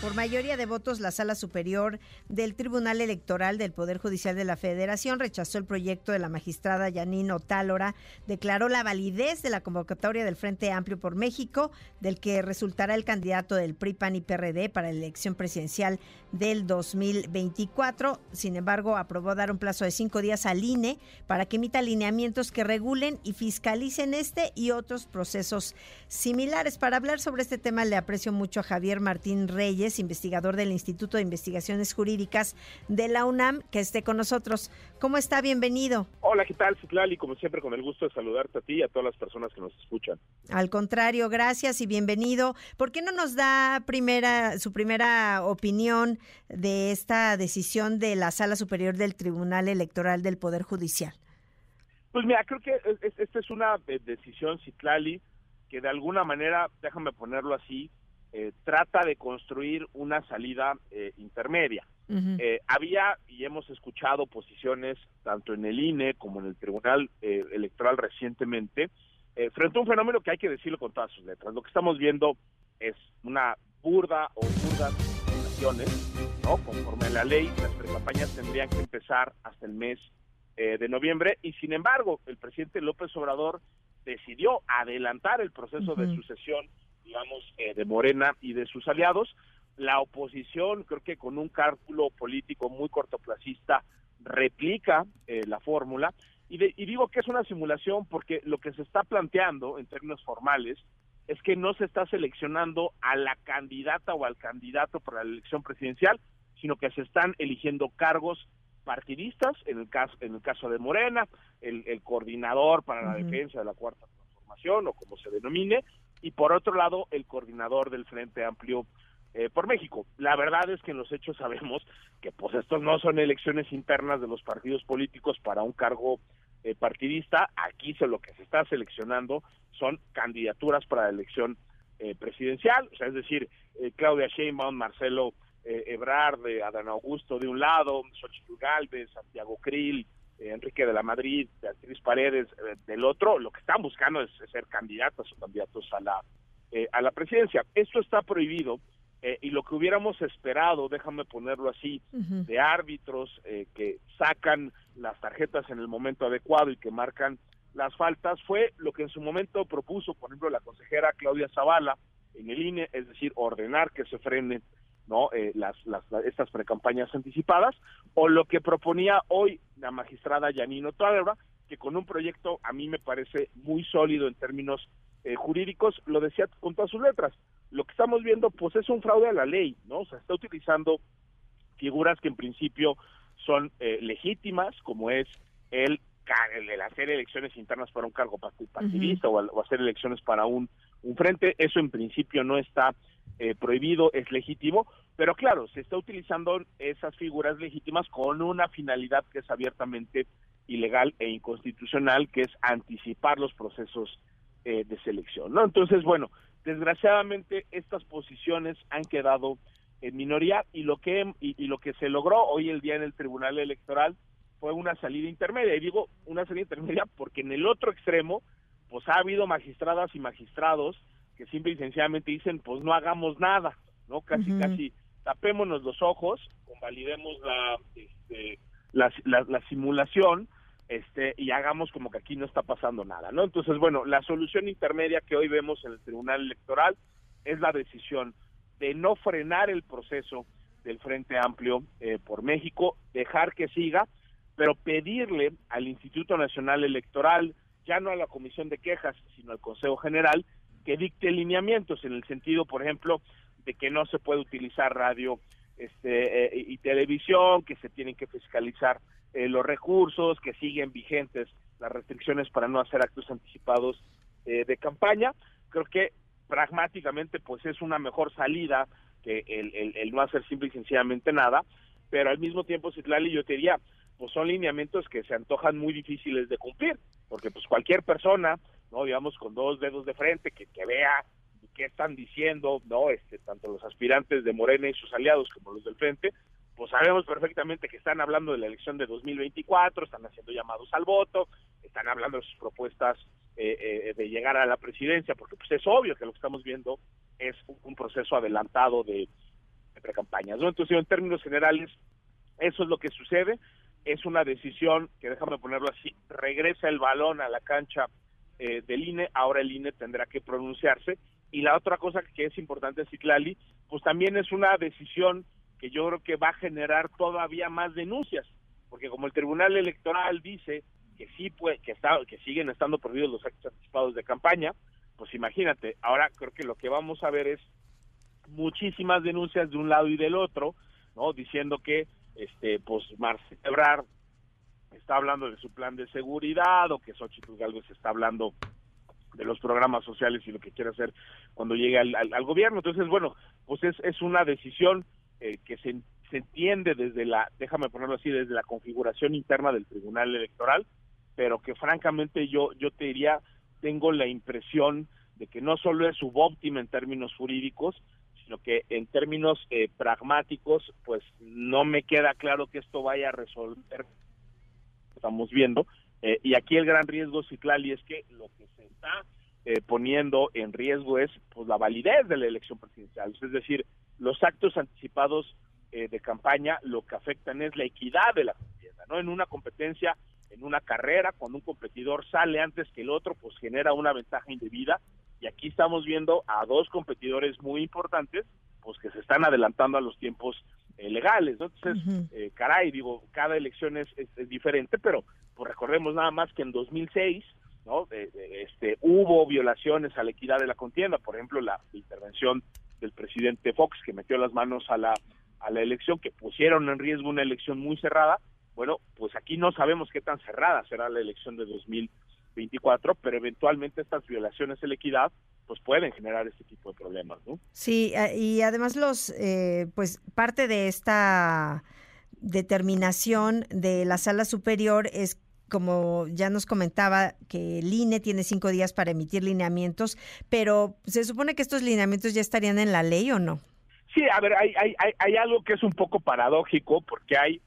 Por mayoría de votos, la Sala Superior del Tribunal Electoral del Poder Judicial de la Federación rechazó el proyecto de la magistrada Yanino Tálora, declaró la validez de la convocatoria del Frente Amplio por México, del que resultará el candidato del PRI, PAN y PRD para la elección presidencial del 2024. Sin embargo, aprobó dar un plazo de cinco días al INE para que emita lineamientos que regulen y fiscalicen este y otros procesos similares. Para hablar sobre este tema, le aprecio mucho a Javier Martín Reyes investigador del Instituto de Investigaciones Jurídicas de la UNAM, que esté con nosotros. ¿Cómo está? Bienvenido. Hola, ¿qué tal, Citlali? Como siempre, con el gusto de saludarte a ti y a todas las personas que nos escuchan. Al contrario, gracias y bienvenido. ¿Por qué no nos da primera su primera opinión de esta decisión de la Sala Superior del Tribunal Electoral del Poder Judicial? Pues mira, creo que esta es una eh, decisión, Citlali, que de alguna manera, déjame ponerlo así, eh, trata de construir una salida eh, intermedia. Eh, había y hemos escuchado posiciones tanto en el INE como en el Tribunal Electoral recientemente frente a un fenómeno que hay que decirlo con todas sus letras. Lo que estamos viendo es una burda o burdas acciones, ¿no? Conforme a la ley, las precampañas tendrían que empezar hasta el mes de noviembre y sin embargo el presidente López Obrador decidió adelantar el proceso de sucesión digamos, eh, de Morena y de sus aliados. La oposición, creo que con un cálculo político muy cortoplacista, replica eh, la fórmula. Y, y digo que es una simulación porque lo que se está planteando en términos formales es que no se está seleccionando a la candidata o al candidato para la elección presidencial, sino que se están eligiendo cargos partidistas, en el caso, en el caso de Morena, el, coordinador para la defensa de la cuarta transformación o como se denomine, y por otro lado el coordinador del Frente Amplio eh, por México. La verdad es que en los hechos sabemos que pues estos no son elecciones internas de los partidos políticos para un cargo eh, partidista, aquí se, lo que se está seleccionando son candidaturas para la elección eh, presidencial, o sea, es decir, Claudia Sheinbaum, Marcelo Ebrard, Adán Augusto de un lado, Xochitl Galvez, Santiago Krill, eh, Enrique de la Madrid, Beatriz Paredes eh, del otro, lo que están buscando es, ser candidatos o candidatos a la, eh, a la presidencia. Esto está prohibido y lo que hubiéramos esperado, déjame ponerlo así, de árbitros que sacan las tarjetas en el momento adecuado y que marcan las faltas, fue lo que en su momento propuso, por ejemplo, la consejera Claudia Zavala en el INE, es decir, ordenar que se frene no eh, las, las, estas precampañas anticipadas o lo que proponía hoy la magistrada Yanino Tadebra que con un proyecto a mí me parece muy sólido en términos eh, jurídicos lo decía con todas sus letras lo que estamos viendo pues es un fraude a la ley no o sea está utilizando figuras que en principio son eh, legítimas como es el el, hacer elecciones internas para un cargo partidista o, hacer elecciones para un, un frente, eso en principio no está eh, prohibido, es legítimo, pero claro, se está utilizando esas figuras legítimas con una finalidad que es abiertamente ilegal e inconstitucional, que es anticipar los procesos eh, de selección, ¿no? Entonces, bueno, desgraciadamente estas posiciones han quedado en minoría y lo que y, lo que se logró hoy el día en el Tribunal Electoral fue una salida intermedia y digo una salida intermedia porque en el otro extremo pues ha habido magistradas y magistrados que simple y sencillamente dicen, pues no hagamos nada, ¿no? Casi, casi tapémonos los ojos, convalidemos la, este, la, la, simulación, este, y hagamos como que aquí no está pasando nada, ¿no? Entonces, bueno, la solución intermedia que hoy vemos en el Tribunal Electoral es la decisión de no frenar el proceso del Frente Amplio eh, por México, dejar que siga, pero pedirle al Instituto Nacional Electoral, ya no a la Comisión de Quejas, sino al Consejo General, que dicte lineamientos en el sentido, por ejemplo, de que no se puede utilizar radio este, eh, y televisión, que se tienen que fiscalizar eh, los recursos, que siguen vigentes las restricciones para no hacer actos anticipados eh, de campaña. Creo que pragmáticamente pues es una mejor salida que el, el, no hacer simple y sencillamente nada, pero al mismo tiempo, Citlali, yo te diría, pues son lineamientos que se antojan muy difíciles de cumplir, porque pues cualquier persona no digamos con dos dedos de frente que, que vea qué están diciendo no este tanto los aspirantes de Morena y sus aliados como los del frente pues sabemos perfectamente que están hablando de la elección de 2024 están haciendo llamados al voto están hablando de sus propuestas eh, de llegar a la presidencia, porque pues es obvio que lo que estamos viendo es un proceso adelantado de, pre-campañas. ¿no? Entonces, en términos generales, eso es lo que sucede. Es una decisión que, déjame ponerlo así, regresa el balón a la cancha eh, del INE, ahora el INE tendrá que pronunciarse. Y la otra cosa que es importante, Ciclali, pues también es una decisión que yo creo que va a generar todavía más denuncias, porque como el Tribunal Electoral dice que sí puede, que está, que siguen estando prohibidos los actos anticipados de campaña, pues imagínate, ahora creo que lo que vamos a ver es muchísimas denuncias de un lado y del otro, ¿no? Diciendo que este pues Marcelo está hablando de su plan de seguridad o que Xochitl Galvez está hablando de los programas sociales y lo que quiere hacer cuando llegue al, al, gobierno. Entonces, bueno, pues es, es una decisión eh, que se, se entiende desde la, déjame ponerlo así, desde la configuración interna del Tribunal Electoral, pero que francamente yo, yo te diría, tengo la impresión de que no solo es subóptima en términos jurídicos, sino que en términos eh, pragmáticos, pues no me queda claro que esto vaya a resolver estamos viendo. Eh, y aquí el gran riesgo, Ciclali, es que lo que se está eh, poniendo en riesgo es pues la validez de la elección presidencial. Es decir, los actos anticipados eh, de campaña lo que afectan es la equidad de la contienda, ¿no? En una competencia, en una carrera, cuando un competidor sale antes que el otro, pues genera una ventaja indebida. Y aquí estamos viendo a dos competidores muy importantes, pues que se están adelantando a los tiempos eh, legales, ¿no? Entonces, eh, caray, digo, cada elección es, es, diferente, pero pues recordemos nada más que en 2006, ¿no? este, hubo violaciones a la equidad de la contienda, por ejemplo, la, intervención del presidente Fox que metió las manos a la a la elección, que pusieron en riesgo una elección muy cerrada. Bueno, pues aquí no sabemos qué tan cerrada será la elección de 2024, pero eventualmente estas violaciones a la equidad pues pueden generar este tipo de problemas, ¿no? Sí, y además los, eh, pues parte de esta determinación de la sala superior es como ya nos comentaba, que el INE tiene cinco días para emitir lineamientos, pero se supone que estos lineamientos ya estarían en la ley o no? Sí, a ver, hay, hay, hay, hay algo que es un poco paradójico porque hay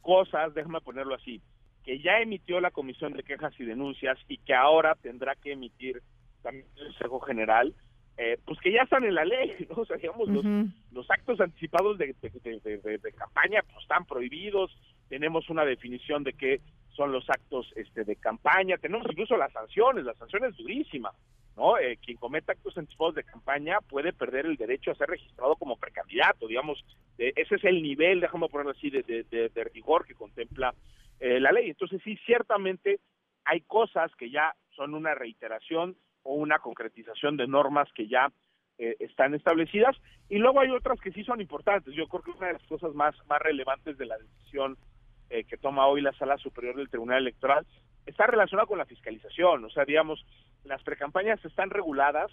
cosas, déjame ponerlo así, que ya emitió la Comisión de Quejas y Denuncias y que ahora tendrá que emitir también el Consejo General, eh, pues que ya están en la ley, ¿no? O sea, digamos, los, los actos anticipados de, de, campaña pues están prohibidos, tenemos una definición de qué son los actos este, de campaña, tenemos incluso las sanciones, la sanción es durísima, ¿no? Eh, quien cometa actos anticipados de campaña puede perder el derecho a ser registrado como precandidato, digamos, ese es el nivel, déjame ponerlo así, de, de, rigor que contempla eh, la ley. Entonces sí, ciertamente hay cosas que ya son una reiteración o una concretización de normas que ya eh, están establecidas y luego hay otras que sí son importantes. Yo creo que una de las cosas más, más relevantes de la decisión eh, que toma hoy la Sala Superior del Tribunal Electoral está relacionada con la fiscalización. O sea, digamos, las precampañas están reguladas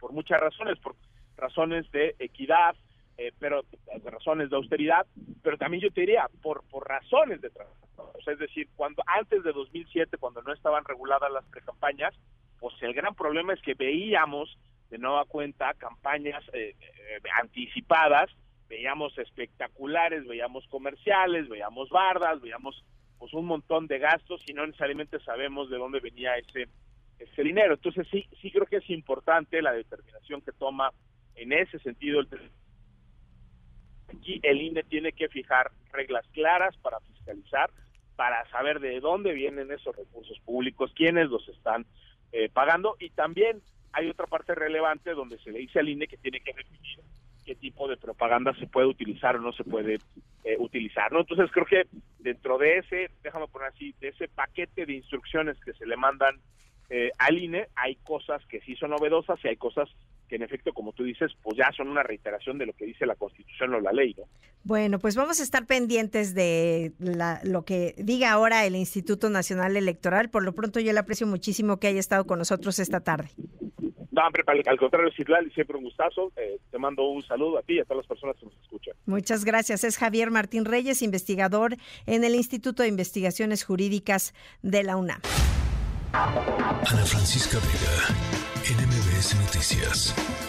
por muchas razones, por razones de equidad, eh, pero razones de austeridad, pero también yo te diría por por razones de trabajo. Sea, es decir, cuando antes de 2007, cuando no estaban reguladas las precampañas, pues el gran problema es que veíamos de nueva cuenta campañas eh, eh, anticipadas, veíamos espectaculares, veíamos comerciales, veíamos bardas, veíamos pues un montón de gastos y no necesariamente sabemos de dónde venía ese ese dinero. Entonces sí sí creo que es importante la determinación que toma en ese sentido el aquí el INE tiene que fijar reglas claras para fiscalizar, para saber de dónde vienen esos recursos públicos, quiénes los están eh, pagando y también hay otra parte relevante donde se le dice al INE que tiene que definir qué tipo de propaganda se puede utilizar o no se puede eh, utilizar, ¿no? Entonces creo que dentro de ese, déjame poner así, de ese paquete de instrucciones que se le mandan eh, al INE, hay cosas que sí son novedosas y hay cosas que en efecto, como tú dices, pues ya son una reiteración de lo que dice la Constitución o la ley, ¿no? Bueno, pues vamos a estar pendientes de lo que diga ahora el Instituto Nacional Electoral. Por lo pronto, yo le aprecio muchísimo que haya estado con nosotros esta tarde. No, hombre, al contrario, Citlal, siempre un gustazo. Eh, te mando un saludo a ti y a todas las personas que nos escuchan. Muchas gracias. Es Javier Martín Reyes, investigador en el Instituto de Investigaciones Jurídicas de la UNAM. Ana Francisca Vega, NMBS Noticias.